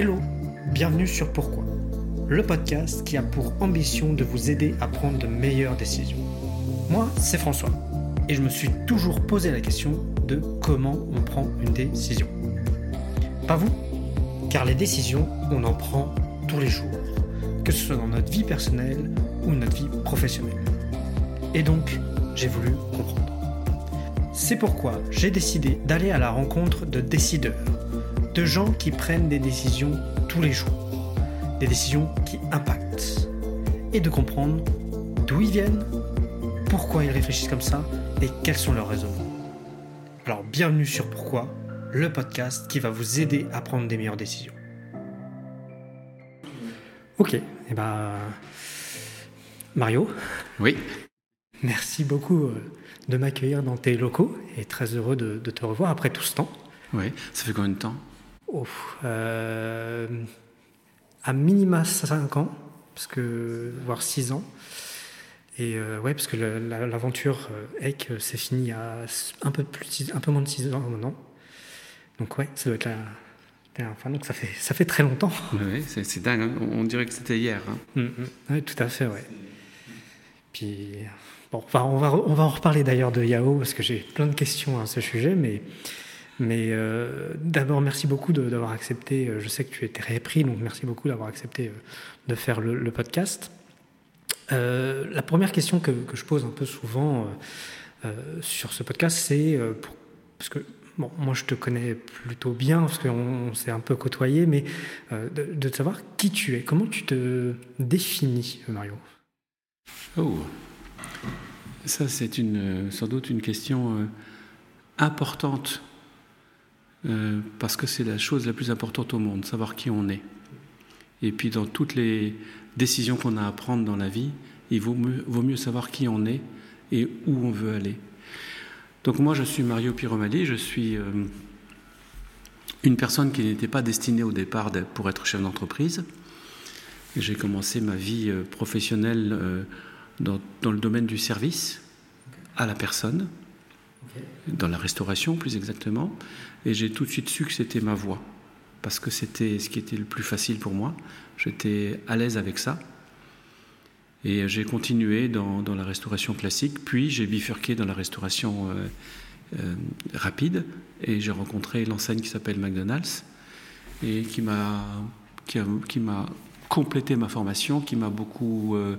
Hello, bienvenue sur Pourquoi, le podcast qui a pour ambition de vous aider à prendre de meilleures décisions. Moi, c'est François, et je me suis toujours posé la question de comment on prend une décision. Pas vous Car les décisions, on en prend tous les jours, que ce soit dans notre vie personnelle ou notre vie professionnelle. Et donc, j'ai voulu comprendre. C'est pourquoi j'ai décidé d'aller à la rencontre de décideurs, de gens qui prennent des décisions tous les jours, des décisions qui impactent, et de comprendre d'où ils viennent, pourquoi ils réfléchissent comme ça et quels sont leurs raisonnements. Alors bienvenue sur Pourquoi, le podcast qui va vous aider à prendre des meilleures décisions. Ok, et eh ben Mario. Oui. Merci beaucoup euh, de m'accueillir dans tes locaux et très heureux de, te revoir après tout ce temps. Oui, ça fait combien de temps? Oh, euh, À minima 5 ans, parce que, voire 6 ans. Et euh, ouais, parce que l'aventure EC s'est finie à un peu, plus, un peu moins de 6 ans maintenant. Donc ouais, ça doit être la, Enfin, donc ça fait, ça fait très longtemps. Oui, c'est dingue, hein. on dirait que c'était hier. Hein. Mm, mm. oui, tout à fait, ouais. Puis Bon, enfin, on, va, on va en reparler d'ailleurs de Yahoo parce que j'ai plein de questions à ce sujet, mais, mais euh, d'abord merci beaucoup d'avoir accepté. Euh, je sais que tu étais répris, donc merci beaucoup d'avoir accepté euh, de faire le, podcast. la première question que, que, je pose un peu souvent sur ce podcast, c'est parce que bon, moi je te connais plutôt bien parce qu'on s'est un peu côtoyé, mais de, de savoir qui tu es, comment tu te définis, Mario? Oh, ça, c'est une, sans doute une question importante, euh, parce que c'est la chose la plus importante au monde, savoir qui on est. Et puis dans toutes les décisions qu'on a à prendre dans la vie, il vaut mieux, savoir qui on est et où on veut aller. Donc moi, je suis Mario Piromali, je suis euh, une personne qui n'était pas destinée au départ pour être chef d'entreprise. J'ai commencé ma vie professionnelle dans, le domaine du service à la personne, dans la restauration plus exactement, et j'ai tout de suite su que c'était ma voie, parce que c'était ce qui était le plus facile pour moi, j'étais à l'aise avec ça, et j'ai continué dans, la restauration classique, puis j'ai bifurqué dans la restauration euh, euh, rapide, et j'ai rencontré l'enseigne qui s'appelle McDonald's, et qui m'a qui, complété ma formation, qui m'a beaucoup... Euh,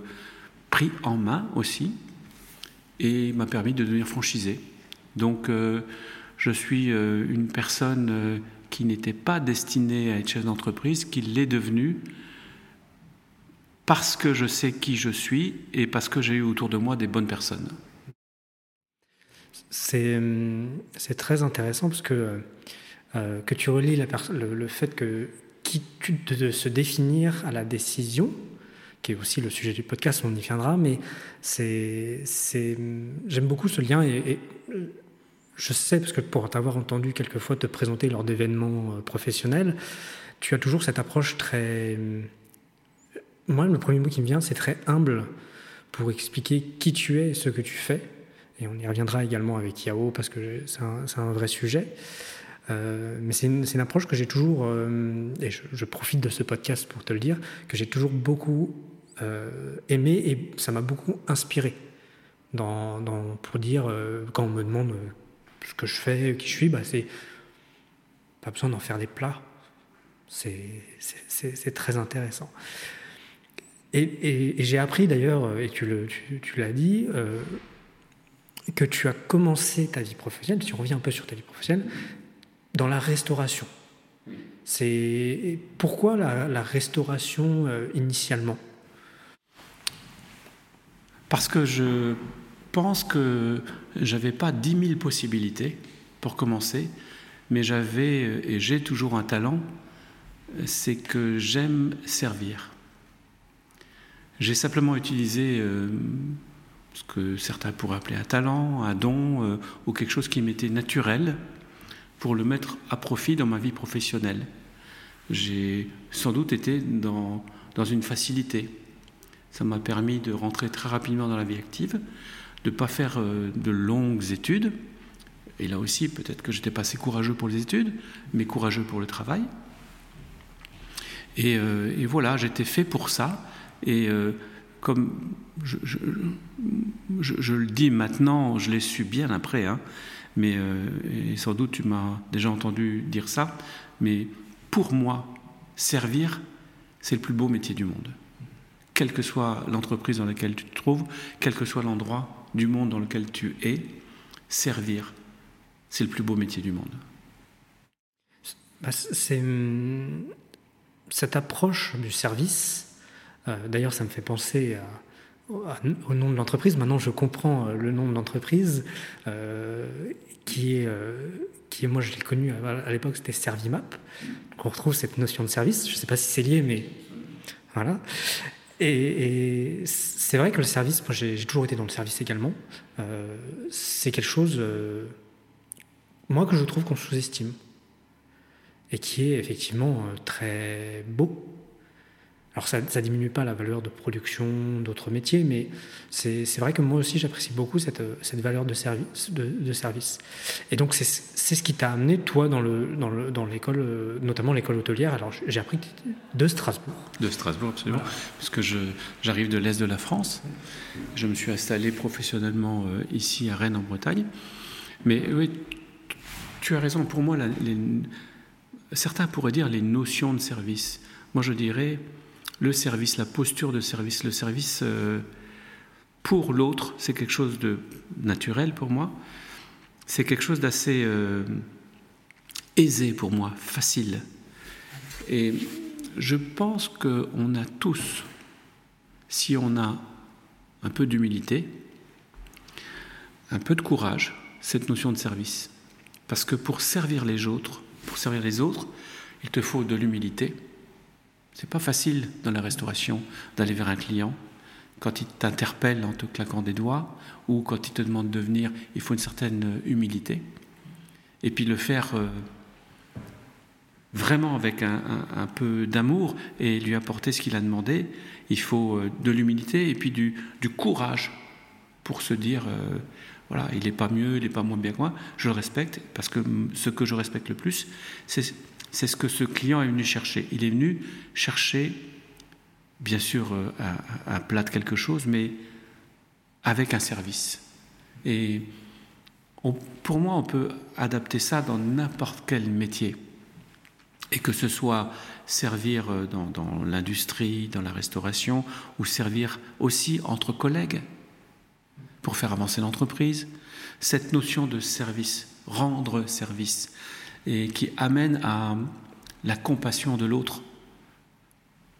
pris en main aussi. Et m'a permis de devenir franchisé. Donc euh, je suis euh, une personne euh, qui n'était pas destinée à être chef d'entreprise, qui l'est devenue parce que je sais qui je suis et parce que j'ai eu autour de moi des bonnes personnes. C'est très intéressant parce que, que tu relis le, fait que qui, de se définir à la décision, qui est aussi le sujet du podcast, on y viendra, mais j'aime beaucoup ce lien et, je sais, parce que pour t'avoir entendu quelquefois te présenter lors d'événements euh, professionnels, tu as toujours cette approche très... Moi, le premier mot qui me vient, c'est très humble pour expliquer qui tu es et ce que tu fais. Et on y reviendra également avec Yao, parce que c'est un, vrai sujet. Euh, mais c'est une, approche que j'ai toujours, euh, et je, profite de ce podcast pour te le dire, que j'ai toujours beaucoup euh, aimé et ça m'a beaucoup inspiré pour dire, euh, quand on me demande euh, ce que je fais, qui je suis, bah c'est pas besoin d'en faire des plats. C'est très intéressant. Et, j'ai appris d'ailleurs, et tu l'as dit, que tu as commencé ta vie professionnelle, si on revient un peu sur ta vie professionnelle, dans la restauration. C'est pourquoi la, la restauration initialement? Parce que je pense que j'avais pas dix mille possibilités pour commencer, mais j'avais et j'ai toujours un talent, c'est que j'aime servir. J'ai simplement utilisé euh, ce que certains pourraient appeler un talent, un don, euh, ou quelque chose qui m'était naturel pour le mettre à profit dans ma vie professionnelle. J'ai sans doute été dans, dans une facilité. Ça m'a permis de rentrer très rapidement dans la vie active, de ne pas faire euh, de longues études. Et là aussi, peut-être que j'étais pas assez courageux pour les études, mais courageux pour le travail. Et, et voilà, j'étais fait pour ça. Et comme je, je, le dis maintenant, je l'ai su bien après, hein, mais et sans doute tu m'as déjà entendu dire ça, mais pour moi, servir, c'est le plus beau métier du monde. Quelle que soit l'entreprise dans laquelle tu te trouves, quel que soit l'endroit du monde dans lequel tu es, servir, c'est le plus beau métier du monde. Bah, c'est hum, cette approche du service. Euh, d'ailleurs, ça me fait penser au nom de l'entreprise. Maintenant, je comprends euh, le nom de l'entreprise euh, qui est qui moi je l'ai connu à, l'époque, c'était Servimap. Donc on retrouve cette notion de service. Je ne sais pas si c'est lié, mais voilà. Et, c'est vrai que le service, moi j'ai toujours été dans le service également, euh, c'est quelque chose, euh, moi que je trouve qu'on sous-estime. Et qui est effectivement euh, très beau alors ça ne diminue pas la valeur de production d'autres métiers, mais c'est vrai que moi aussi j'apprécie beaucoup cette, cette, valeur de service. De, service. Et donc c'est ce qui t'a amené, toi, dans l'école, dans dans notamment l'école hôtelière. Alors j'ai appris de Strasbourg. De Strasbourg, absolument. Parce que j'arrive de l'Est de la France. Je me suis installé professionnellement euh, ici à Rennes, en Bretagne. Mais oui, tu as raison. Pour moi, certains pourraient dire les notions de service. Moi, je dirais le service, la posture de service, le service euh, pour l'autre, c'est quelque chose de naturel pour moi. C'est quelque chose d'assez euh, aisé pour moi, facile. Et je pense qu'on a tous, si on a un peu d'humilité, un peu de courage, cette notion de service. Parce que pour servir les autres, pour servir les autres, il te faut de l'humilité, c'est pas facile dans la restauration d'aller vers un client. Quand il t'interpelle en te claquant des doigts ou quand il te demande de venir, il faut une certaine humilité. Et puis le faire euh, vraiment avec un, peu d'amour et lui apporter ce qu'il a demandé, il faut euh, de l'humilité et puis du, courage pour se dire euh, voilà, il n'est pas mieux, il n'est pas moins bien que moi, je le respecte, parce que ce que je respecte le plus, c'est c'est ce que ce client est venu chercher. Il est venu chercher, bien sûr, euh, un, plat de quelque chose, mais avec un service. Et pour moi, on peut adapter ça dans n'importe quel métier. Et que ce soit servir euh, dans l'industrie, dans la restauration, ou servir aussi entre collègues pour faire avancer l'entreprise. Cette notion de service, rendre service, et qui amène à la compassion de l'autre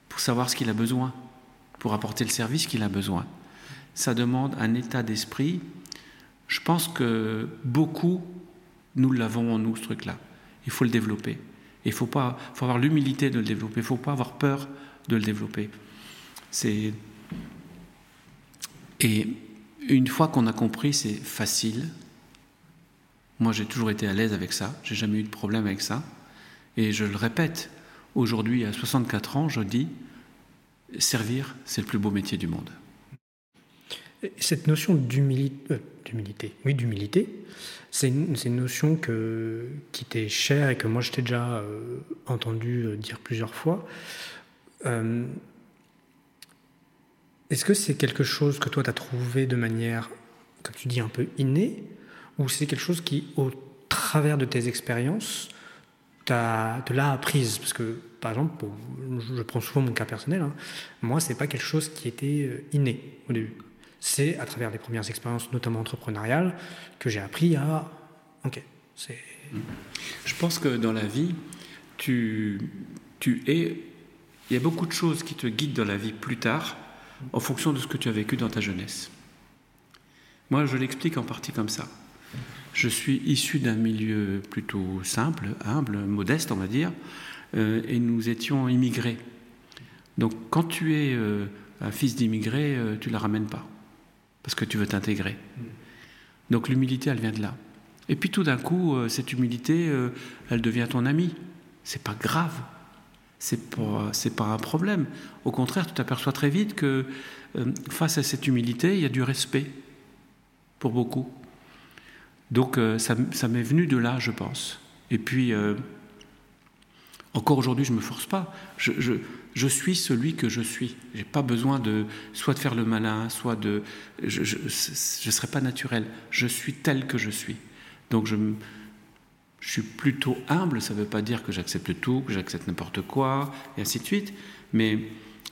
pour savoir ce qu'il a besoin, pour apporter le service qu'il a besoin. Ça demande un état d'esprit. Je pense que beaucoup, nous l'avons en nous, ce truc-là. Il faut le développer. Il faut, pas, faut avoir l'humilité de le développer. Il ne faut pas avoir peur de le développer. C'est... Et une fois qu'on a compris, c'est facile, moi, j'ai toujours été à l'aise avec ça, j'ai jamais eu de problème avec ça. Et je le répète, aujourd'hui, à 64 ans, je dis, servir, c'est le plus beau métier du monde. Cette notion d'humilité, euh, oui, d'humilité, c'est une, notion qui t'est chère et que moi je t'ai déjà euh, entendu euh, dire plusieurs fois. Est-ce que c'est quelque chose que toi tu as trouvé de manière, comme tu dis, un peu innée? Ou c'est quelque chose qui, au travers de tes expériences, te l'a apprise Parce que, par exemple, je prends souvent mon cas personnel, hein, moi, c'est pas quelque chose qui était euh, inné au début. C'est à travers les premières expériences, notamment entrepreneuriales, que j'ai appris à. Ok, c'est. Je pense que dans la vie, tu, tu es. Il y a beaucoup de choses qui te guident dans la vie plus tard, en fonction de ce que tu as vécu dans ta jeunesse. Moi, je l'explique en partie comme ça. Je suis issu d'un milieu plutôt simple, humble, modeste, on va dire, euh, et nous étions immigrés. Donc quand tu es euh, un fils d'immigré, euh, tu ne la ramènes pas, parce que tu veux t'intégrer. Donc l'humilité, elle vient de là. Et puis tout d'un coup, cette humilité, elle devient ton ami. C'est pas grave. C'est pas, c'est pas un problème. Au contraire, tu t'aperçois très vite que face à cette humilité, il y a du respect pour beaucoup. Donc euh, ça, m'est venu de là, je pense. Et puis, euh, Encore aujourd'hui, je ne me force pas. Je, suis celui que je suis. Je n'ai pas besoin de soit de faire le malin, soit de... Je ne serai pas naturel. Je suis tel que je suis. Donc je, je suis plutôt humble. Ça ne veut pas dire que j'accepte tout, que j'accepte n'importe quoi, et ainsi de suite. Mais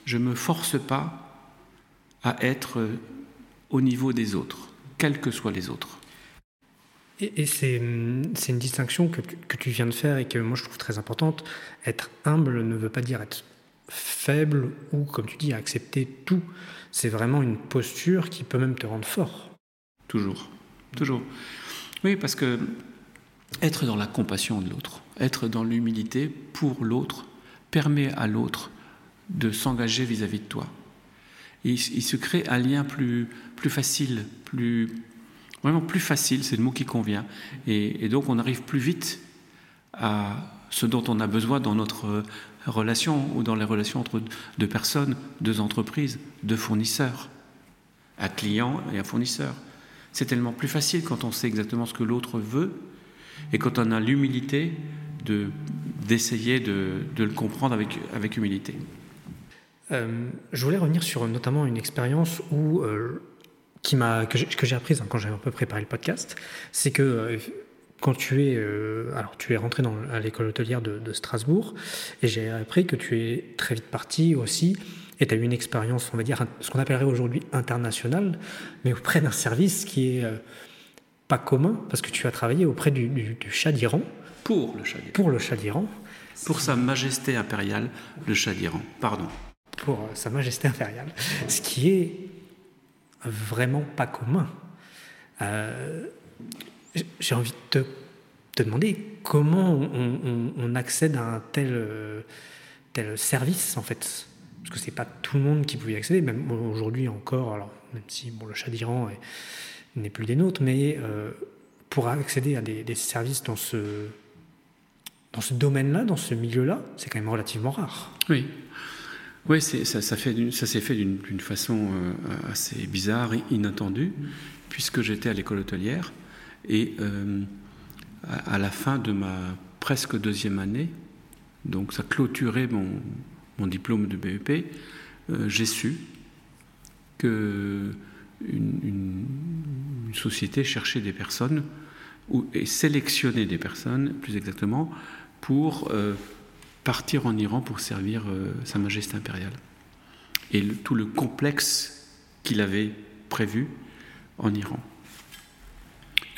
je ne me force pas à être au niveau des autres, quels que soient les autres. Et, c'est une distinction que, que, tu viens de faire et que moi je trouve très importante. Être humble ne veut pas dire être faible ou, comme tu dis, accepter tout. C'est vraiment une posture qui peut même te rendre fort. Toujours, toujours. Oui, parce que être dans la compassion de l'autre, être dans l'humilité pour l'autre, permet à l'autre de s'engager vis-à-vis de toi. il, se crée un lien plus, plus facile, plus, vraiment plus facile, c'est le mot qui convient. Et, donc on arrive plus vite à ce dont on a besoin dans notre relation ou dans les relations entre deux personnes, deux entreprises, deux fournisseurs, un client et un fournisseur. C'est tellement plus facile quand on sait exactement ce que l'autre veut et quand on a l'humilité de, d'essayer de, de, le comprendre avec, avec humilité. Euh, je voulais revenir sur notamment une expérience où euh, qui m'a que j'ai apprise hein, quand j'ai un peu préparé le podcast, c'est que euh, quand tu es euh, alors tu es rentré dans, à l'école hôtelière de, de, Strasbourg et j'ai appris que tu es très vite parti aussi et tu as eu une expérience on va dire ce qu'on appellerait aujourd'hui internationale mais auprès d'un service qui est euh, pas commun parce que tu as travaillé auprès du, du, du Shah d'Iran. Pour le Shah d'Iran. Pour le Shah d'Iran. Pour sa majesté impériale le Shah d'Iran. Pardon. Pour sa majesté impériale. Ce qui est vraiment pas commun. Euh, j'ai envie de te, demander comment on, accède à un tel, euh, tel service, en fait. Parce que c'est pas tout le monde qui pouvait y accéder, même aujourd'hui encore, alors, même si bon, le chat d'Iran n'est plus des nôtres, mais euh, pour accéder à des, des, services dans ce, dans ce domaine-là, dans ce milieu-là, c'est quand même relativement rare. Oui, oui, ça, s'est fait d'une façon euh, assez bizarre, inattendue, puisque j'étais à l'école hôtelière et euh, à, la fin de ma presque deuxième année, donc ça clôturait mon, diplôme de BEP, euh, j'ai su que une, société cherchait des personnes ou, et sélectionnait des personnes, plus exactement, pour partir en Iran pour servir euh, Sa Majesté impériale. Et tout le complexe qu'il avait prévu en Iran.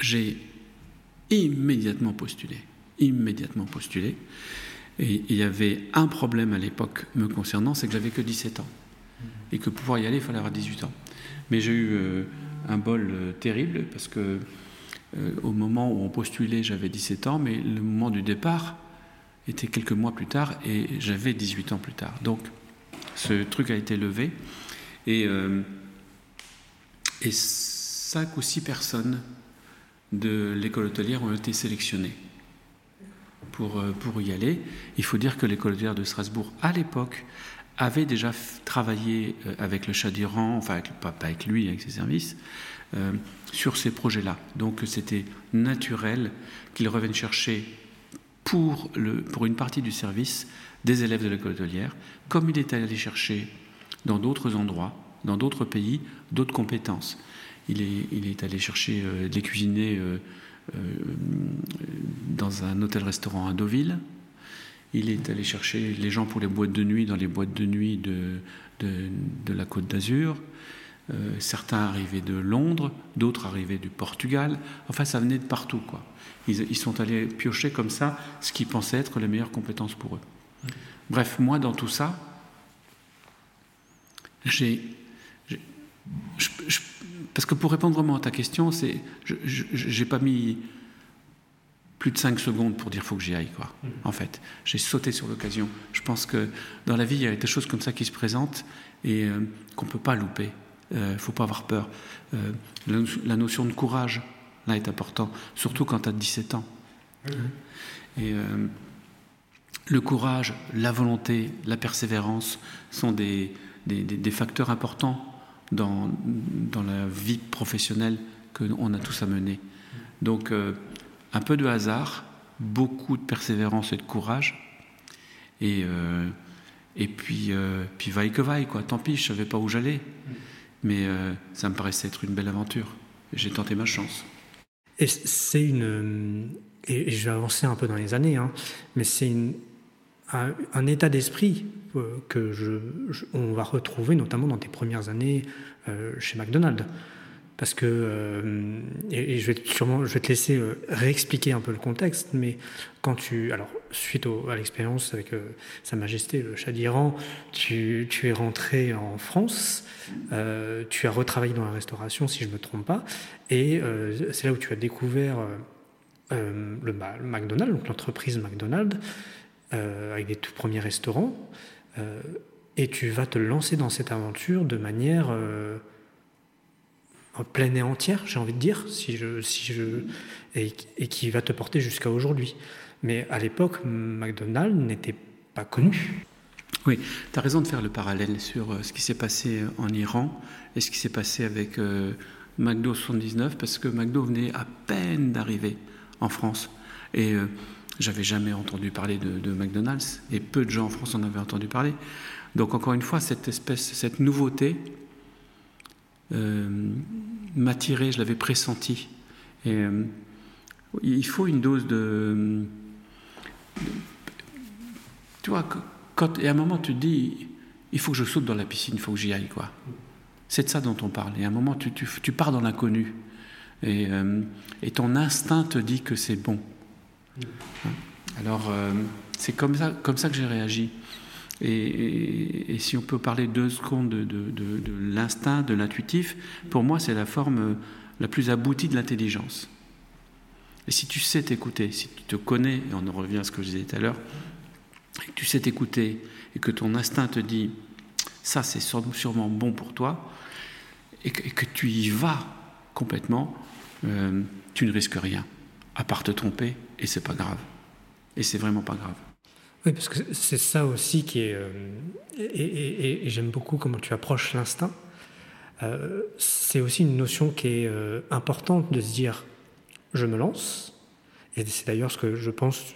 J'ai immédiatement postulé, immédiatement postulé. Et il y avait un problème à l'époque me concernant, c'est que j'avais que 17 ans. Et que pour pouvoir y aller, il fallait avoir 18 ans. Mais j'ai eu euh, un bol euh, terrible parce que au moment où on postulait, j'avais 17 ans, mais le moment du départ, était quelques mois plus tard et j'avais 18 ans plus tard. Donc ce truc a été levé et, euh, et cinq ou six personnes de l'école hôtelière ont été sélectionnées pour, euh, pour y aller. Il faut dire que l'école hôtelière de Strasbourg, à l'époque, avait déjà travaillé euh, avec le Shah d'Iran, enfin pas, pas, avec lui, avec ses services, euh, sur ces projets-là. Donc c'était naturel qu'ils reviennent chercher pour, une partie du service des élèves de l'école hôtelière, comme il est allé chercher dans d'autres endroits, dans d'autres pays, d'autres compétences. Il est, allé chercher euh, des cuisiniers euh, euh, dans un hôtel-restaurant à Deauville. Il est allé chercher les gens pour les boîtes de nuit dans les boîtes de nuit de, de, de la Côte d'Azur. Euh, certains arrivaient de Londres, d'autres arrivaient du Portugal. Enfin, ça venait de partout, quoi. Ils, ils, sont allés piocher comme ça ce qu'ils pensaient être les meilleures compétences pour eux. Bref, moi, dans tout ça, j'ai. Parce que pour répondre vraiment à ta question, c'est, j'ai pas mis plus de 5 secondes pour dire faut que j'y aille quoi. Mmh. En fait, j'ai sauté sur l'occasion. Je pense que dans la vie, il y a des choses comme ça qui se présentent et euh, qu'on peut pas louper. Il euh, ne faut pas avoir peur. Euh, la notion de courage, là, est important, surtout quand tu as 17 ans. Mmh. Et euh, le courage, la volonté, la persévérance sont des, des, des facteurs importants dans, dans, la vie professionnelle qu'on a tous à mener. Donc, euh, un peu de hasard, beaucoup de persévérance et de courage, Et, euh, et puis, euh, puis vaille que vaille, quoi. Tant pis, je savais pas où j'allais. Mais ça me paraissait être une belle aventure. J'ai tenté ma chance. Et c'est une. Et je vais avancer un peu dans les années, hein, mais c'est un, état d'esprit que je, on va retrouver notamment dans tes premières années chez McDonald's parce que, euh, et, je vais sûrement, je vais te laisser euh, réexpliquer un peu le contexte, mais quand tu, alors suite à l'expérience avec euh, Sa Majesté le Shah d'Iran, tu, es rentré en France, tu as retravaillé dans la restauration, si je ne me trompe pas, et c'est là où tu as découvert le, McDonald's, donc l'entreprise McDonald's, avec des tout premiers restaurants, et tu vas te lancer dans cette aventure de manière pleine et entière, j'ai envie de dire, si je, si je, et, qui va te porter jusqu'à aujourd'hui. Mais à l'époque, McDonald's n'était pas connu. Oui, tu as raison de faire le parallèle sur euh, ce qui s'est passé en Iran et ce qui s'est passé avec euh, McDo 79, parce que McDo venait à peine d'arriver en France. Et euh, j'avais jamais entendu parler de, McDonald's, et peu de gens en France en avaient entendu parler. Donc encore une fois, cette espèce, cette nouveauté, euh, m'attirait, je l'avais pressenti. Et, euh, il faut une dose de, Tu vois, quand, et à un moment tu te dis, il faut que je saute dans la piscine, il faut que j'y aille, quoi. C'est de ça dont on parle. Et à un moment, tu, tu, pars dans l'inconnu. Et, euh, et, ton instinct te dit que c'est bon. Alors, c'est comme ça, comme ça que j'ai réagi. Et, si on peut parler deux secondes de, de, l'instinct, de l'intuitif, pour moi c'est la forme la plus aboutie de l'intelligence. Et si tu sais t'écouter, si tu te connais, et on en revient à ce que je disais tout à l'heure, et tu sais t'écouter et que ton instinct te dit ça c'est sûrement bon pour toi, et que, tu y vas complètement, euh, tu ne risques rien, à part te tromper, et c'est pas grave. Et c'est vraiment pas grave. Oui, parce que c'est ça aussi qui est. Euh, et, j'aime beaucoup comment tu approches l'instinct. Euh, c'est aussi une notion qui est importante de se dire je me lance. Et c'est d'ailleurs ce que je pense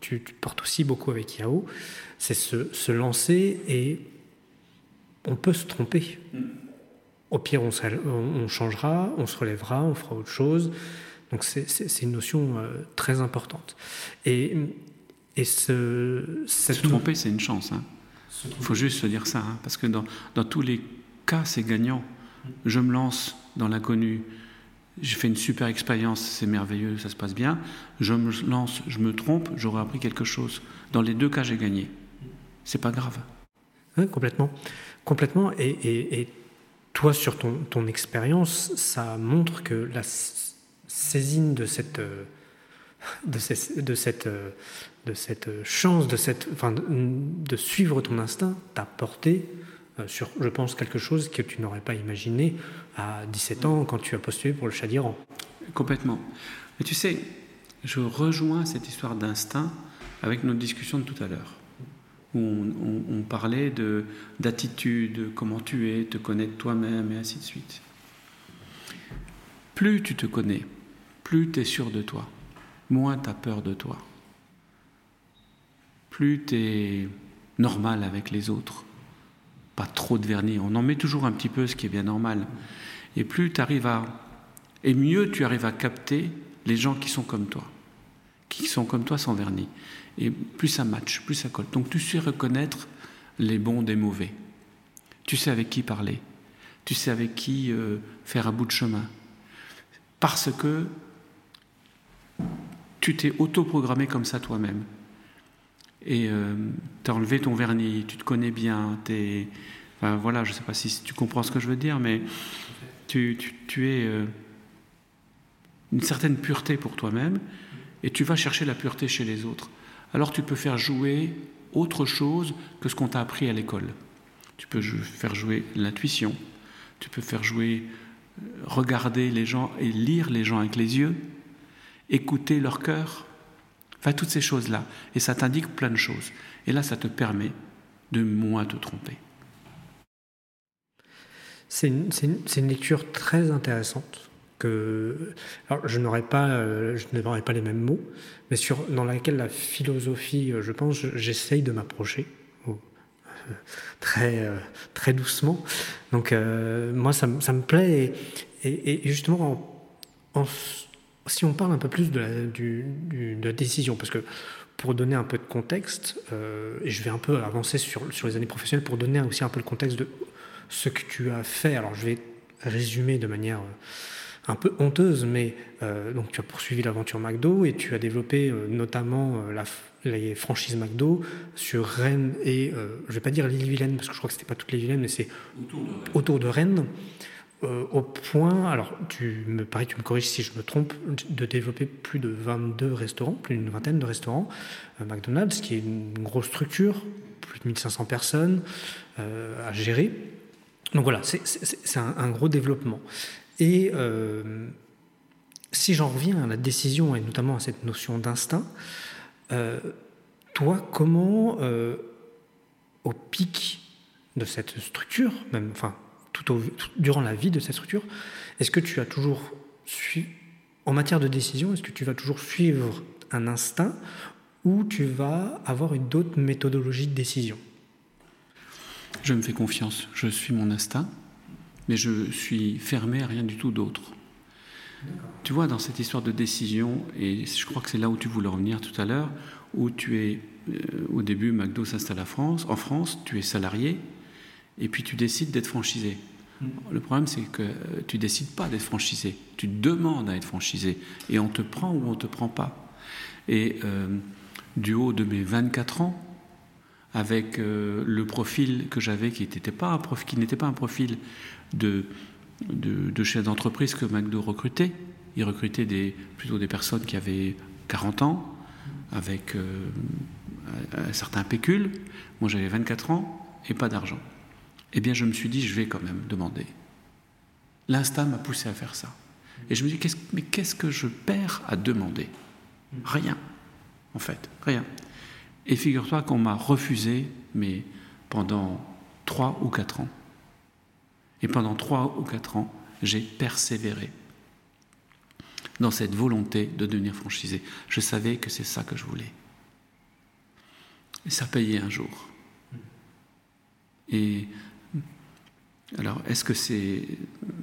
tu, tu, portes aussi beaucoup avec Yao c'est se, se, lancer et on peut se tromper. Au pire, on, on, changera, on se relèvera, on fera autre chose. Donc c'est une notion très importante. Et et ce, se tromper, c'est une chance. Hein. Il faut juste se dire ça, hein, parce que dans, dans, tous les cas, c'est gagnant. Je me lance dans l'inconnu, j'ai fait une super expérience, c'est merveilleux, ça se passe bien. Je me lance, je me trompe, j'aurai appris quelque chose. Dans les deux cas, j'ai gagné. C'est pas grave. Complètement. Complètement. Et, toi, sur ton, ton expérience, ça montre que la saisine de cette. Euh, de, de, cette, euh, de cette chance, de, cette, enfin, de suivre ton instinct, t'a porté euh, sur, je pense, quelque chose que tu n'aurais pas imaginé à 17 ans quand tu as postulé pour le chat d'Iran. Complètement. Mais tu sais, je rejoins cette histoire d'instinct avec notre discussion de tout à l'heure, où on, parlait d'attitude, comment tu es, te connaître toi-même et ainsi de suite. Plus tu te connais, plus tu es sûr de toi moins tu as peur de toi. Plus tu es normal avec les autres, pas trop de vernis. On en met toujours un petit peu, ce qui est bien normal. Et plus tu arrives à. Et mieux tu arrives à capter les gens qui sont comme toi, qui sont comme toi sans vernis. Et plus ça match, plus ça colle. Donc tu sais reconnaître les bons des mauvais. Tu sais avec qui parler. Tu sais avec qui euh, faire un bout de chemin. Parce que tu t'es autoprogrammé comme ça toi-même. Et euh, tu as enlevé ton vernis, tu te connais bien, es, enfin, voilà, je ne sais pas si tu comprends ce que je veux dire, mais tu, es euh, une certaine pureté pour toi-même et tu vas chercher la pureté chez les autres. Alors tu peux faire jouer autre chose que ce qu'on t'a appris à l'école. Tu peux faire jouer l'intuition, tu peux faire jouer euh, regarder les gens et lire les gens avec les yeux, écouter leur cœur, enfin toutes ces choses-là. Et ça t'indique plein de choses. Et là, ça te permet de moins te tromper. C'est une, lecture très intéressante que je n'aurais pas, je n'aurais pas les mêmes mots, mais sur dans laquelle la philosophie, je pense, j'essaye de m'approcher très très doucement. Donc moi, ça, ça, me plaît et, justement en, si on parle un peu plus de la, du, de la décision, parce que pour donner un peu de contexte, euh, et je vais un peu avancer sur, sur les années professionnelles pour donner aussi un peu le contexte de ce que tu as fait. Alors je vais résumer de manière euh, un peu honteuse, mais euh, donc tu as poursuivi l'aventure McDo et tu as développé notamment la, les franchises McDo sur Rennes et je vais pas dire l'île-Vilaine parce que je crois que c'était pas toutes les Vilaines, mais c'est autour de Rennes. Euh, au point, alors tu me pareil, tu me corriges si je me trompe, de développer plus de 22 restaurants, plus d'une vingtaine de restaurants, euh, McDonald's, qui est une grosse structure, plus de 1500 personnes euh, à gérer. Donc voilà, c'est un, gros développement. Et si j'en reviens à la décision et notamment à cette notion d'instinct, toi, comment, au pic de cette structure, même, enfin, tout, durant la vie de cette structure, est-ce que tu as toujours su, en matière de décision, est-ce que tu vas toujours suivre un instinct ou tu vas avoir une autre méthodologie de décision? Je me fais confiance, je suis mon instinct, mais je suis fermé à rien du tout d'autre. Tu vois, dans cette histoire de décision, et je crois que c'est là où tu voulais revenir tout à l'heure, où tu es, euh, au début, McDo s'installe en France, en France, tu es salarié, et puis tu décides d'être franchisé. Mm. Le problème, c'est que tu décides pas d'être franchisé, tu demandes à être franchisé, et on te prend ou on te prend pas. Et euh, du haut de mes 24 ans, avec euh, le profil que j'avais, qui n'était pas, pas, un profil de, de, chef d'entreprise que McDo recrutait, il recrutait des, plutôt des personnes qui avaient 40 ans, avec euh, un certain pécule. Moi, j'avais 24 ans et pas d'argent eh bien je me suis dit, je vais quand même demander. L'instinct m'a poussé à faire ça. Et je me dis, mais qu'est-ce que je perds à demander? Rien, en fait, rien. Et figure-toi qu'on m'a refusé, mais pendant trois ou quatre ans. Et pendant trois ou quatre ans, j'ai persévéré dans cette volonté de devenir franchisé. Je savais que c'est ça que je voulais. Et ça payait un jour. Et alors, est-ce que c'est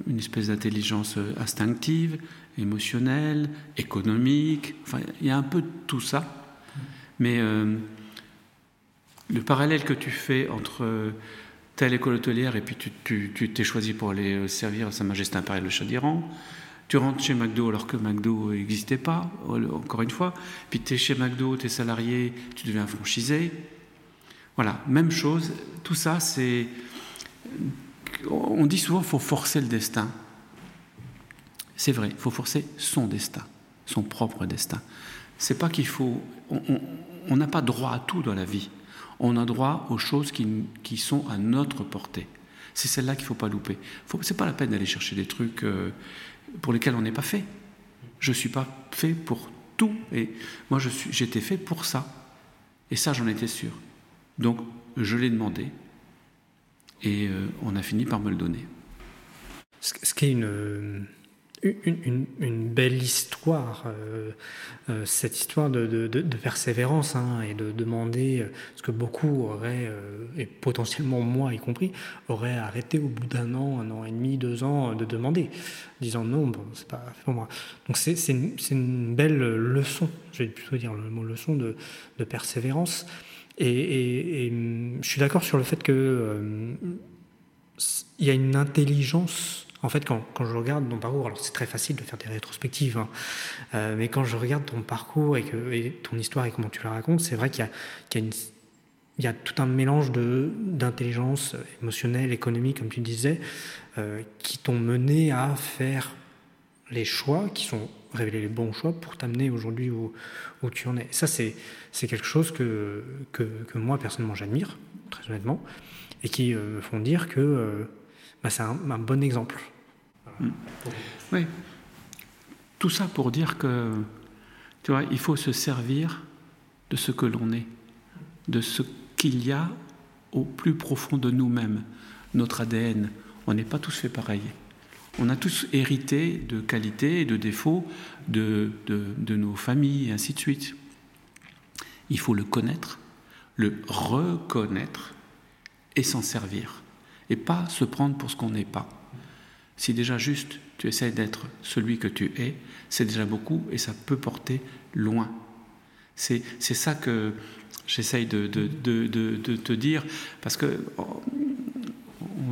une espèce d'intelligence instinctive, émotionnelle, économique? Enfin, il y a un peu tout ça. Mais euh, le parallèle que tu fais entre telle école hôtelière et puis tu t'es choisi pour aller servir Sa Majesté impériale de Chadiran, tu rentres chez McDo alors que McDo n'existait pas, encore une fois, puis tu es chez McDo, tu es salarié, tu deviens franchisé. Voilà, même chose, tout ça c'est on dit souvent qu'il faut forcer le destin. C'est vrai, il faut forcer son destin, son propre destin. C'est pas qu'il faut. On n'a pas droit à tout dans la vie. On a droit aux choses qui, sont à notre portée. C'est celle-là qu'il ne faut pas louper. Ce n'est pas la peine d'aller chercher des trucs euh, pour lesquels on n'est pas fait. Je ne suis pas fait pour tout. Et moi, j'étais fait pour ça. Et ça, j'en étais sûr. Donc, je l'ai demandé. Et euh, on a fini par me le donner. Ce qui est une, une, belle histoire, euh, euh, cette histoire de, de, persévérance hein, et de demander ce que beaucoup auraient, et potentiellement moi y compris, auraient arrêté au bout d'un an, un an et demi, deux ans de demander, disant non, bon, c'est pas pour moi. Donc c'est une, une, belle leçon, je vais plutôt dire le mot leçon de, persévérance. Et, je suis d'accord sur le fait que euh, il y a une intelligence. En fait, quand, quand je regarde ton parcours, alors c'est très facile de faire des rétrospectives, hein, euh, mais quand je regarde ton parcours et, que, ton histoire et comment tu la racontes, c'est vrai qu'il y, y, y a, tout un mélange d'intelligence émotionnelle, économique, comme tu disais, euh, qui t'ont mené à faire les choix qui sont révéler les bons choix pour t'amener aujourd'hui où, où, tu en es. Ça, c'est, c'est quelque chose que, que, que moi, personnellement, j'admire, très honnêtement, et qui euh, me font dire que euh, bah, c'est un, bon exemple. Mm. Oui. Tout ça pour dire que, tu vois, il faut se servir de ce que l'on est, de ce qu'il y a au plus profond de nous-mêmes, notre ADN. On n'est pas tous fait pareil. On a tous hérité de qualités et de défauts de, de nos familles, et ainsi de suite. Il faut le connaître, le reconnaître et s'en servir. Et pas se prendre pour ce qu'on n'est pas. Si déjà juste tu essaies d'être celui que tu es, c'est déjà beaucoup et ça peut porter loin. C'est ça que j'essaye de, de, de, te dire, parce que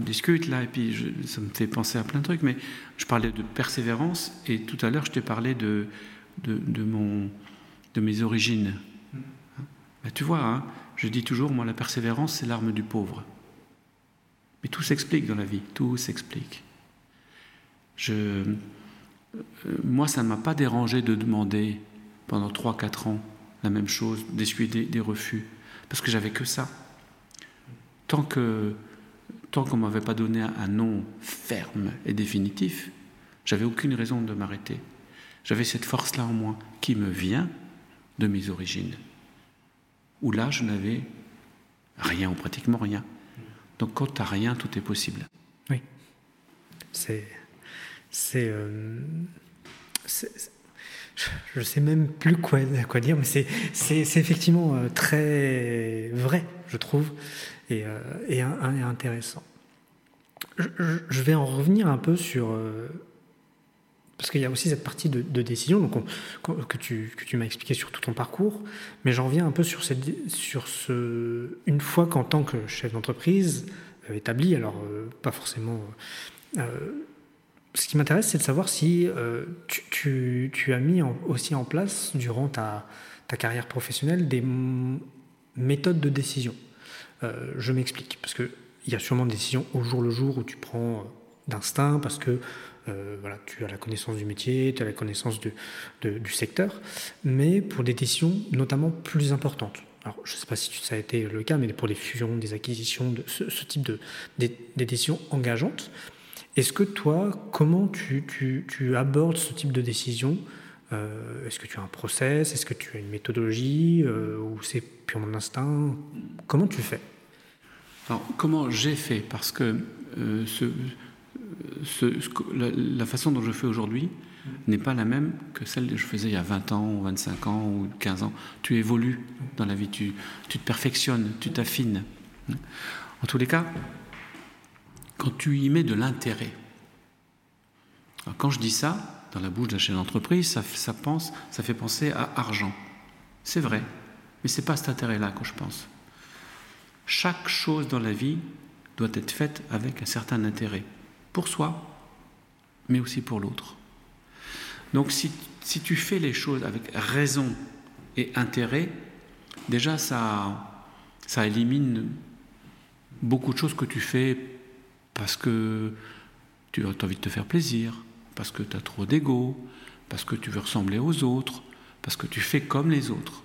discute là, et puis ça me fait penser à plein de trucs, mais je parlais de persévérance, et tout à l'heure je t'ai parlé de, de, mon, de mes origines. Ben, tu vois, hein, je dis toujours, moi, la persévérance, c'est l'arme du pauvre. Mais tout s'explique dans la vie, tout s'explique. Je, euh, moi, ça ne m'a pas dérangé de demander pendant 3-4 ans la même chose, d'essuyer des, refus, parce que j'avais que ça. Tant que tant qu'on m'avait pas donné un nom ferme et définitif, j'avais aucune raison de m'arrêter. J'avais cette force-là en moi qui me vient de mes origines, où là je n'avais rien ou pratiquement rien. Donc quand tu n'as rien, tout est possible. Oui. C'est euh, c'est. je ne sais même plus quoi, quoi dire, mais c'est effectivement euh, très vrai, je trouve, et, euh, et, intéressant. Je, vais en revenir un peu sur. parce qu'il y a aussi cette partie de, décision que tu, m'as expliqué sur tout ton parcours, mais j'en reviens un peu sur, cette, sur ce. Une fois qu'en tant que chef d'entreprise établi, alors pas forcément ce qui m'intéresse, c'est de savoir si euh, tu, as mis aussi en place, durant ta, carrière professionnelle, des méthodes de décision. Euh, je m'explique, parce qu'il y a sûrement des décisions au jour le jour où tu prends euh, d'instinct, parce que voilà, tu as la connaissance du métier, tu as la connaissance du secteur, mais pour des décisions notamment plus importantes. Alors, je ne sais pas si ça a été le cas, mais pour des fusions, des acquisitions, de ce, type de des décisions engageantes, est-ce que toi, comment tu, tu, abordes ce type de décision euh, Est-ce que tu as un process? Est-ce que tu as une méthodologie? Euh, Ou c'est purement l'instinct Comment tu fais? Alors, comment j'ai fait? Parce que euh, la, façon dont je fais aujourd'hui n'est pas la même que celle que je faisais il y a 20 ans, ou 25 ans, ou 15 ans. Tu évolues dans la vie, tu, tu te perfectionnes, tu t'affines. En tous les cas, quand tu y mets de l'intérêt. Quand je dis ça, la bouche d'un chef d'entreprise, ça, ça, pense, ça fait penser à argent. C'est vrai, mais ce n'est pas cet intérêt-là que je pense. Chaque chose dans la vie doit être faite avec un certain intérêt, pour soi, mais aussi pour l'autre. Donc si, si, tu fais les choses avec raison et intérêt, déjà ça, ça élimine beaucoup de choses que tu fais parce que tu as envie de te faire plaisir, parce que tu as trop d'ego, parce que tu veux ressembler aux autres, parce que tu fais comme les autres.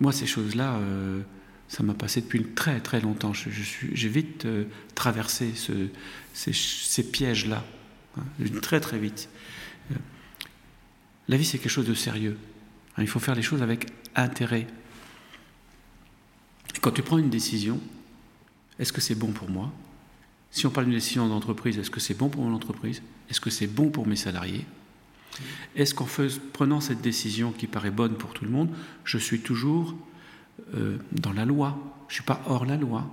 Moi, ces choses-là, euh, ça m'a passé depuis très très longtemps. J'ai vite euh, traversé ces, pièges-là, hein, très très vite. Euh, la vie, c'est quelque chose de sérieux. Hein, il faut faire les choses avec intérêt. quand tu prends une décision, est-ce que c'est bon pour moi? Si on parle d'une décision d'entreprise, est-ce que c'est bon pour mon entreprise? Est-ce que c'est bon pour mes salariés? Est-ce qu'en prenant cette décision qui paraît bonne pour tout le monde, je suis toujours euh, dans la loi? Je ne suis pas hors la loi.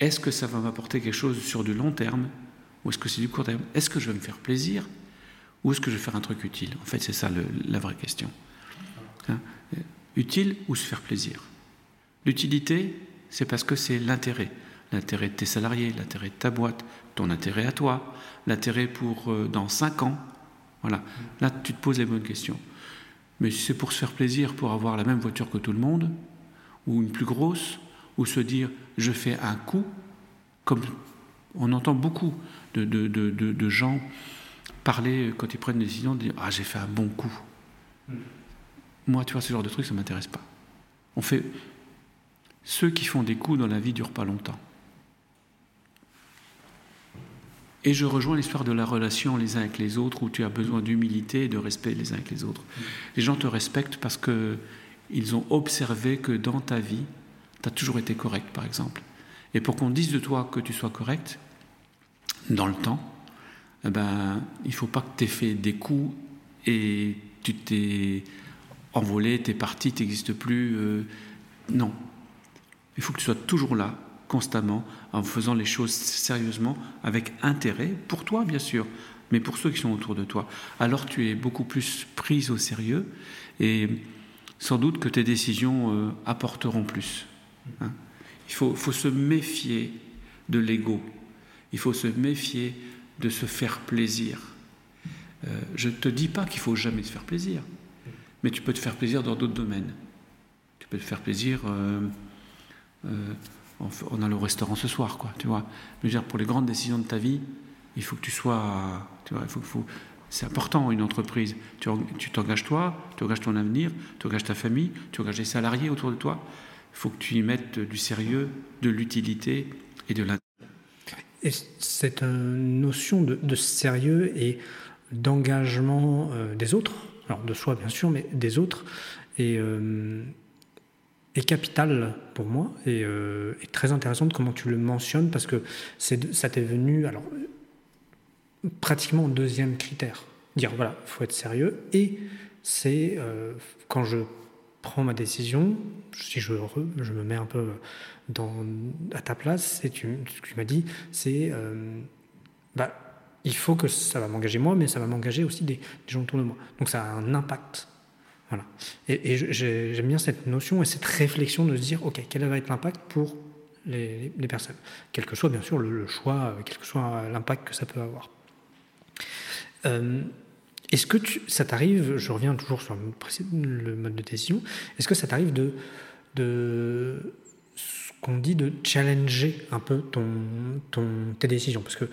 Est-ce que ça va m'apporter quelque chose sur du long terme? Ou est-ce que c'est du court terme? Est-ce que je vais me faire plaisir? Ou est-ce que je vais faire un truc utile? En fait, c'est ça la vraie question. Hein? Utile ou se faire plaisir? L'utilité, c'est parce que c'est l'intérêt. L'intérêt de tes salariés, l'intérêt de ta boîte, ton intérêt à toi, l'intérêt pour euh, dans cinq ans. Voilà. Là, tu te poses les bonnes questions. Mais si c'est pour se faire plaisir, pour avoir la même voiture que tout le monde, ou une plus grosse, ou se dire je fais un coup, comme on entend beaucoup de, de, de, de gens parler quand ils prennent une décision, de dire ah j'ai fait un bon coup. Mm. Moi, tu vois, ce genre de truc, ça ne m'intéresse pas. On fait, ceux qui font des coups dans la vie durent pas longtemps. Et je rejoins l'histoire de la relation les uns avec les autres, où tu as besoin d'humilité et de respect les uns avec les autres. Les gens te respectent parce qu'ils ont observé que dans ta vie, tu as toujours été correct, par exemple. Et pour qu'on dise de toi que tu sois correct, dans le temps, eh ben, il ne faut pas que tu aies fait des coups et tu t'es envolé, tu es parti, tu n'existes plus. Euh, non. Il faut que tu sois toujours là, constamment, en faisant les choses sérieusement, avec intérêt, pour toi bien sûr, mais pour ceux qui sont autour de toi. Alors tu es beaucoup plus prise au sérieux et sans doute que tes décisions euh, apporteront plus. Hein. Il faut, faut, se méfier de l'ego. Il faut se méfier de se faire plaisir. Euh, je ne te dis pas qu'il faut jamais se faire plaisir, mais tu peux te faire plaisir dans d'autres domaines. Tu peux te faire plaisir euh, en, allant au restaurant ce soir, quoi. Tu vois. Veux dire, pour les grandes décisions de ta vie, il faut que tu sois, tu vois, il faut, faut c'est important, une entreprise. Tu t'engages toi, tu engages ton avenir, tu engages ta famille, tu engages les salariés autour de toi. Il faut que tu y mettes du sérieux, de l'utilité et de l'intérêt. Et cette notion de, sérieux et d'engagement euh, des autres, alors de soi bien sûr, mais des autres, est, euh, est capitale pour moi et, euh, très intéressante comment tu le mentionnes parce que ça t'est venu. Alors, pratiquement deuxième critère. Dire voilà, il faut être sérieux. Et c'est euh, quand je prends ma décision, si je, je me mets un peu dans, à ta place, c'est tu, ce que tu m'as dit, c'est euh, bah, il faut que ça va m'engager moi, mais ça va m'engager aussi des, gens autour de moi. Donc ça a un impact. Et, j'aime bien cette notion et cette réflexion de se dire, ok, quel va être l'impact pour les, personnes, quel que soit bien sûr le, choix, quel que soit l'impact que ça peut avoir. Euh, est-ce que ça t'arrive, je reviens toujours sur le mode de décision, est-ce que ça t'arrive de, ce qu'on dit de challenger un peu ton, ton, tes décisions? Parce que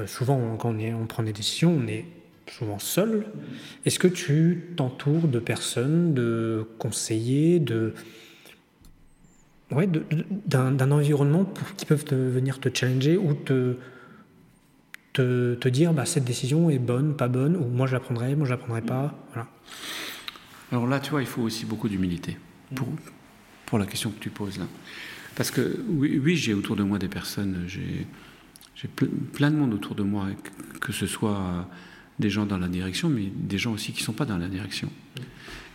euh, souvent, quand on prend des décisions, on est souvent seul. Est-ce que tu t'entoures de personnes, de conseillers, de, ouais, d'un environnement qui peuvent te, venir te challenger ou te te, dire bah, cette décision est bonne, pas bonne, ou moi je la prendrai, moi je la prendrai pas. Voilà. Alors là, tu vois, il faut aussi beaucoup d'humilité pour, pour la question que tu poses là. Parce que oui, oui j'ai autour de moi des personnes, j'ai plein de monde autour de moi, que ce soit des gens dans la direction, mais des gens aussi qui ne sont pas dans la direction.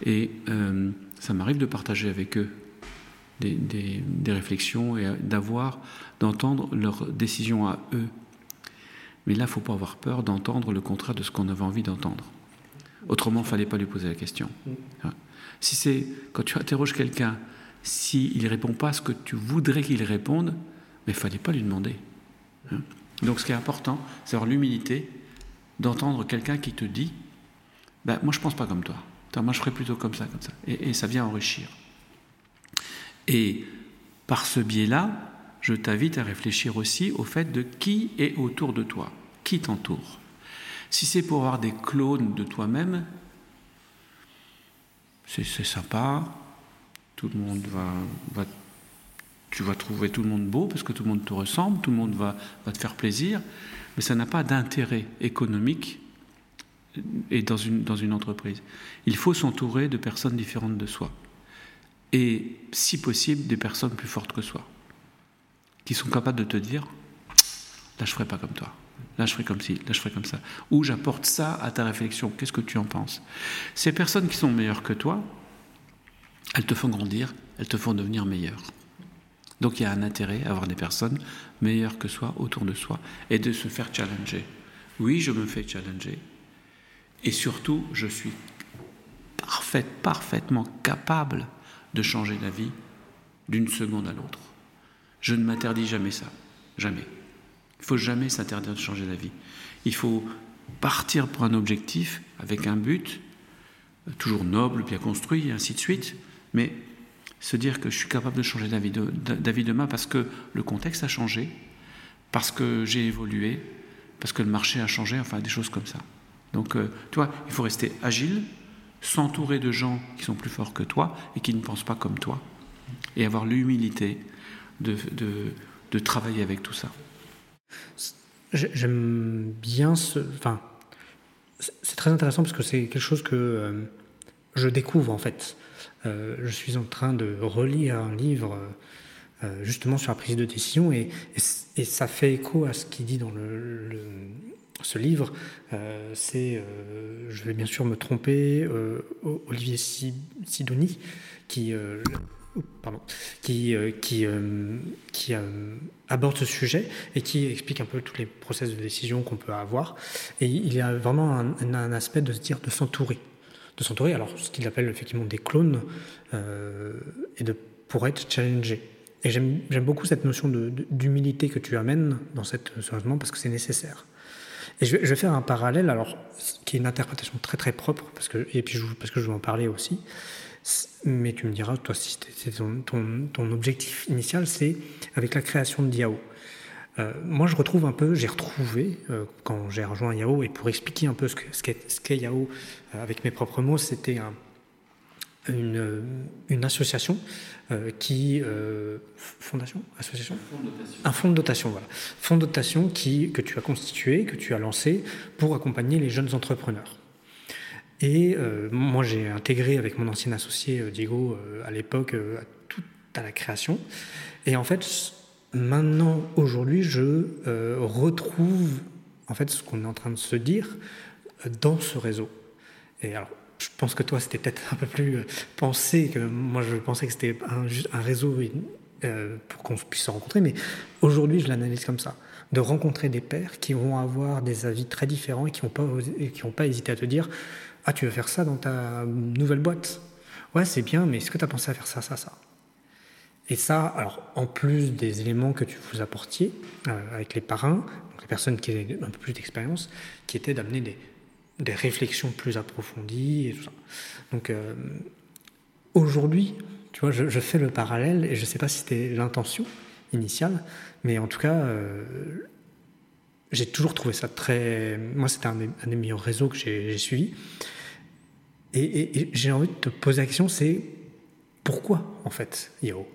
Et euh, ça m'arrive de partager avec eux des, des, des réflexions et d'avoir, d'entendre leurs décisions à eux. Mais là, il ne faut pas avoir peur d'entendre le contraire de ce qu'on avait envie d'entendre. Autrement, il ne fallait pas lui poser la question. Hein. Si c'est quand tu interroges quelqu'un, s'il ne répond pas à ce que tu voudrais qu'il réponde, mais il ne fallait pas lui demander. Hein. Donc ce qui est important, c'est avoir l'humilité d'entendre quelqu'un qui te dit ben, Moi, je ne pense pas comme toi. moi, je ferais plutôt comme ça, comme ça. Et, ça vient enrichir. Et par ce biais-là, je t'invite à réfléchir aussi au fait de qui est autour de toi, qui t'entoure. Si c'est pour avoir des clones de toi-même, c'est sympa, tout le monde va, tu vas trouver tout le monde beau parce que tout le monde te ressemble, tout le monde va, va te faire plaisir, mais ça n'a pas d'intérêt économique et dans une, entreprise. Il faut s'entourer de personnes différentes de soi. Et, si possible, des personnes plus fortes que soi. Qui sont capables de te dire là je ferai pas comme toi, là je ferai comme ci, là je ferai comme ça, ou j'apporte ça à ta réflexion, qu'est-ce que tu en penses? Ces personnes qui sont meilleures que toi, elles te font grandir, elles te font devenir meilleur. Donc il y a un intérêt à avoir des personnes meilleures que soi autour de soi et de se faire challenger. Oui, je me fais challenger. Et surtout, je suis parfait, parfaitement capable de changer la vie d'une seconde à l'autre. Je ne m'interdis jamais ça. Jamais. Il faut jamais s'interdire de changer la vie. Il faut partir pour un objectif avec un but, toujours noble, bien construit, et ainsi de suite, mais se dire que je suis capable de changer de, demain parce que le contexte a changé, parce que j'ai évolué, parce que le marché a changé, enfin des choses comme ça. Donc, euh, tu vois, il faut rester agile, s'entourer de gens qui sont plus forts que toi et qui ne pensent pas comme toi, et avoir l'humilité de, de, travailler avec tout ça. J'aime bien ce. Enfin, c'est très intéressant parce que c'est quelque chose que euh, je découvre en fait. Euh, je suis en train de relire un livre justement sur la prise de décision. Et, ça fait écho à ce qu'il dit dans ce livre. C'est, je vais bien sûr me tromper, Olivier Sidoni, qui euh, euh, euh, aborde ce sujet et qui explique un peu tous les process de décision qu'on peut avoir. Et il y a vraiment un, aspect de se dire de s'entourer. De s'entourer, alors ce qu'il appelle effectivement des clones, et de, pour être challengé. Et j'aime beaucoup cette notion d'humilité que tu amènes dans cette sérieusement parce que c'est nécessaire. Et je vais, faire un parallèle, alors, qui est une interprétation très très propre, parce que, et puis je, parce que je vais en parler aussi. Mais tu me diras, toi, si ton, ton, objectif initial, c'est avec la création de Yahoo. Euh, moi, je retrouve un peu, j'ai retrouvé, euh, quand j'ai rejoint Yahoo, et pour expliquer un peu ce qu'est ce Yahoo euh, avec mes propres mots, c'était un, une, une, association qui. fondation? Association? Un fonds de dotation, voilà. Fonds de dotation qui, que tu as constitué, que tu as lancé pour accompagner les jeunes entrepreneurs. Et moi, j'ai intégré avec mon ancien associé Diego à l'époque à tout à la création. Et en fait, maintenant, aujourd'hui, je retrouve en fait ce qu'on est en train de se dire dans ce réseau. Et alors, je pense que toi, c'était peut-être un peu plus pensé que moi, je pensais que c'était un, un réseau pour qu'on puisse se rencontrer, mais aujourd'hui, je l'analyse comme ça. De rencontrer des pères qui vont avoir des avis très différents et qui n'ont pas, qui pas hésité à te dire ah, tu veux faire ça dans ta nouvelle boîte? Ouais, c'est bien, mais est-ce que tu as pensé à faire ça, ça, ça? Et ça, alors, en plus des éléments que tu vous apportiez euh, avec les parrains, donc les personnes qui avaient un peu plus d'expérience, qui étaient d'amener des, des, réflexions plus approfondies et tout ça. Donc, euh, aujourd'hui, tu vois, je, fais le parallèle et je ne sais pas si c'était l'intention initiale, mais en tout cas, euh, j'ai toujours trouvé ça très. Moi, c'était un, des meilleurs réseaux que j'ai suivi. Et, j'ai envie de te poser la question c'est pourquoi, en fait, Yahoo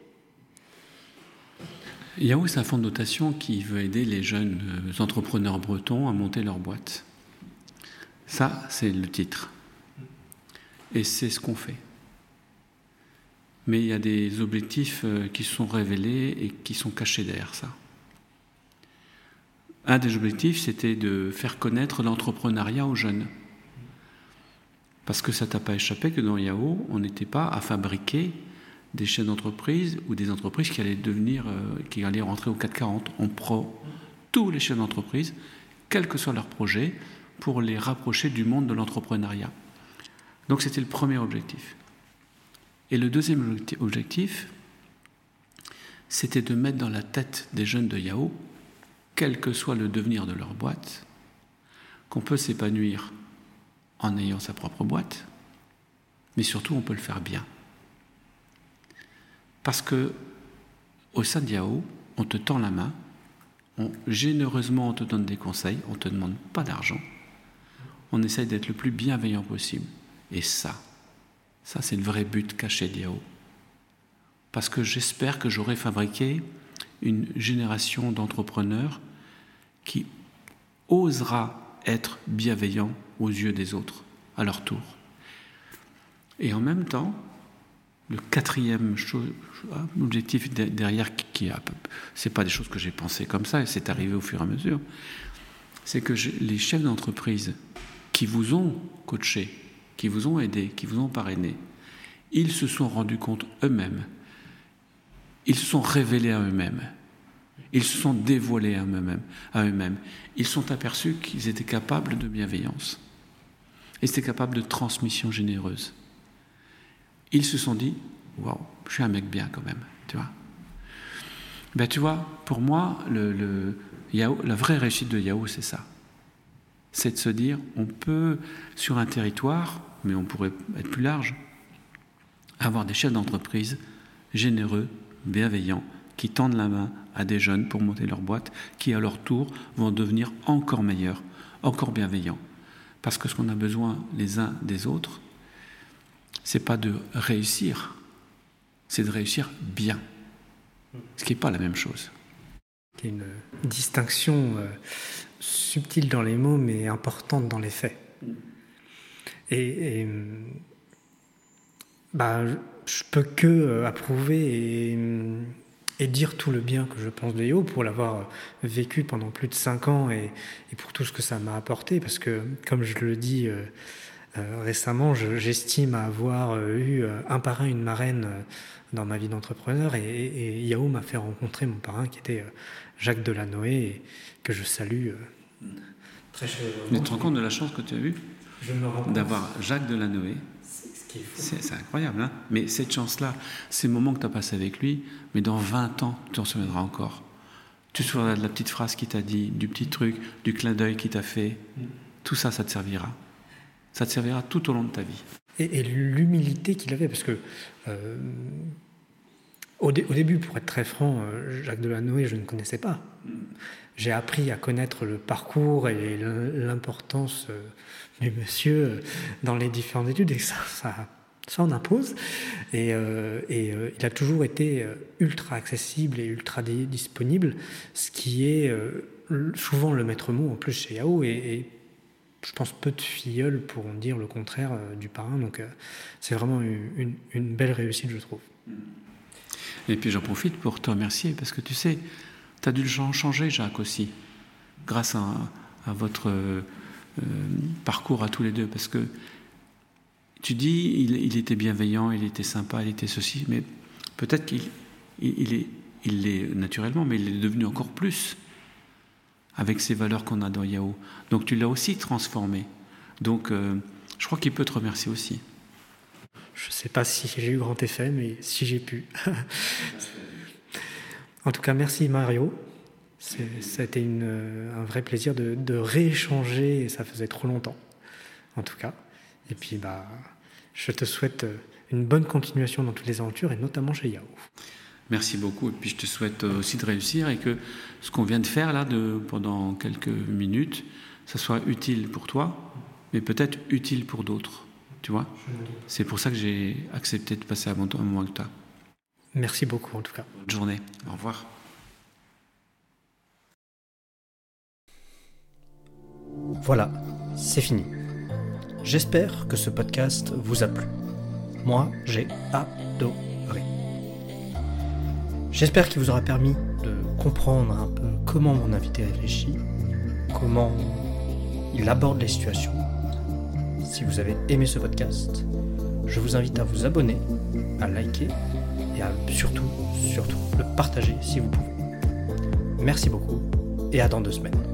Yahoo, c'est un fonds de dotation qui veut aider les jeunes euh, entrepreneurs bretons à monter leur boîte? Ça, c'est le titre. Et c'est ce qu'on fait. Mais il y a des objectifs euh, qui sont révélés et qui sont cachés derrière ça. Un des objectifs, c'était de faire connaître l'entrepreneuriat aux jeunes. Parce que ça t'a pas échappé que dans Yahoo, on n'était pas à fabriquer des chaînes d'entreprise ou des entreprises qui allaient devenir, euh, qui allaient rentrer au 440. On prend tous les chaînes d'entreprise, quel que soit leur projet, pour les rapprocher du monde de l'entrepreneuriat. Donc c'était le premier objectif. Et le deuxième objectif, c'était de mettre dans la tête des jeunes de Yahoo quel que soit le devenir de leur boîte, qu'on peut s'épanouir en ayant sa propre boîte, mais surtout on peut le faire bien. Parce que au Yahoo, on te tend la main, on, généreusement on te donne des conseils, on ne te demande pas d'argent, on essaye d'être le plus bienveillant possible. Et ça, ça c'est le vrai but caché de Yahoo. Parce que j'espère que j'aurai fabriqué une génération d'entrepreneurs qui osera être bienveillant aux yeux des autres, à leur tour. Et en même temps, le quatrième objectif derrière, qui, c'est pas des choses que j'ai pensées comme ça, et c'est arrivé au fur et à mesure, c'est que les chefs d'entreprise qui vous ont coaché, qui vous ont aidé, qui vous ont parrainé, ils se sont rendus compte eux-mêmes ils se sont révélés à eux-mêmes. Ils se sont dévoilés à eux-mêmes. À eux-mêmes. Ils sont aperçus qu'ils étaient capables de bienveillance. Ils étaient capables de transmission généreuse. Ils se sont dit Waouh, je suis un mec bien quand même. Tu vois ben, Tu vois, pour moi, la vraie réussite de Yahoo, c'est ça. C'est de se dire on peut, sur un territoire, mais on pourrait être plus large, avoir des chefs d'entreprise généreux, bienveillants qui tendent la main à des jeunes pour monter leur boîte, qui à leur tour vont devenir encore meilleurs, encore bienveillants. Parce que ce qu'on a besoin les uns des autres, c'est pas de réussir, c'est de réussir bien. Ce qui n'est pas la même chose. Il y a une distinction euh, subtile dans les mots, mais importante dans les faits. Et, bah, je peux que euh, approuver et, et dire tout le bien que je pense de Yao pour l'avoir vécu pendant plus de cinq ans et, pour tout ce que ça m'a apporté. Parce que, comme je le dis euh, récemment, j'estime avoir euh, eu un parrain, une marraine dans ma vie d'entrepreneur. Et, Yao m'a fait rencontrer mon parrain qui était Jacques Delanoë, et que je salue très chaleureusement. Mais tu te rends compte de la chance que tu as eue d'avoir Jacques Delanoë? C'est incroyable, hein mais cette chance-là, ces moments que tu as passés avec lui, mais dans 20 ans, tu t'en souviendras encore. Tu te souviendras de la petite phrase qu'il t'a dit, du petit truc, du clin d'œil qu'il t'a fait. Tout ça, ça te servira. Ça te servira tout au long de ta vie. Et, l'humilité qu'il avait, parce que euh, au, début, pour être très franc, euh, Jacques Delanoë, je ne connaissais pas. J'ai appris à connaître le parcours et l'importance euh, du monsieur dans les différentes études, et ça, ça, ça en impose. Et, il a toujours été ultra accessible et ultra disponible, ce qui est souvent le maître mot en plus chez. Et, je pense peu de filleuls pourront dire le contraire du parrain. Donc c'est vraiment une, belle réussite, je trouve. Et puis j'en profite pour te remercier parce que tu sais, tu as dû le changer, Jacques, aussi, grâce à, votre euh, parcours à tous les deux. Parce que tu dis, il, était bienveillant, il était sympa, il était ceci, mais peut-être qu'il il, est, naturellement, mais il est devenu encore plus avec ces valeurs qu'on a dans Yahoo. Donc tu l'as aussi transformé. Donc euh, je crois qu'il peut te remercier aussi. Je ne sais pas si j'ai eu grand effet, mais si j'ai pu. en tout cas, merci Mario. Ça a été un vrai plaisir de, rééchanger, ça faisait trop longtemps, en tout cas. Et puis, bah, je te souhaite une bonne continuation dans toutes les aventures, et notamment chez Yahoo. Merci beaucoup, et puis je te souhaite aussi de réussir et que ce qu'on vient de faire là de, pendant quelques minutes, ça soit utile pour toi, mais peut-être utile pour d'autres. Tu vois? C'est pour ça que j'ai accepté de passer un moment avec toi. Merci beaucoup en tout cas. Bonne journée. Au revoir. Voilà, c'est fini. J'espère que ce podcast vous a plu. Moi, j'ai adoré. J'espère qu'il vous aura permis de comprendre un peu comment mon invité réfléchit, comment il aborde les situations si vous avez aimé ce podcast, je vous invite à vous abonner, à liker et à surtout, surtout le partager si vous pouvez. Merci beaucoup et à dans deux semaines.